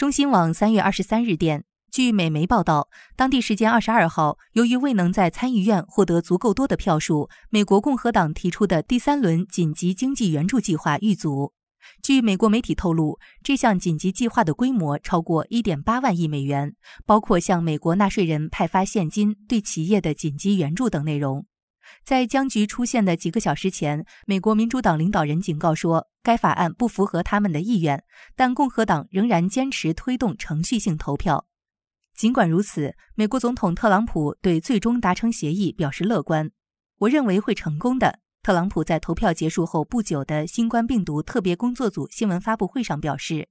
中新网三月二十三日电，据美媒报道，当地时间二十二号，由于未能在参议院获得足够多的票数，美国共和党提出的第三轮紧急经济援助计划遇阻。据美国媒体透露，这项紧急计划的规模超过一点八万亿美元，包括向美国纳税人派发现金、对企业的紧急援助等内容。在僵局出现的几个小时前，美国民主党领导人警告说，该法案不符合他们的意愿，但共和党仍然坚持推动程序性投票。尽管如此，美国总统特朗普对最终达成协议表示乐观。我认为会成功的。特朗普在投票结束后不久的新冠病毒特别工作组新闻发布会上表示。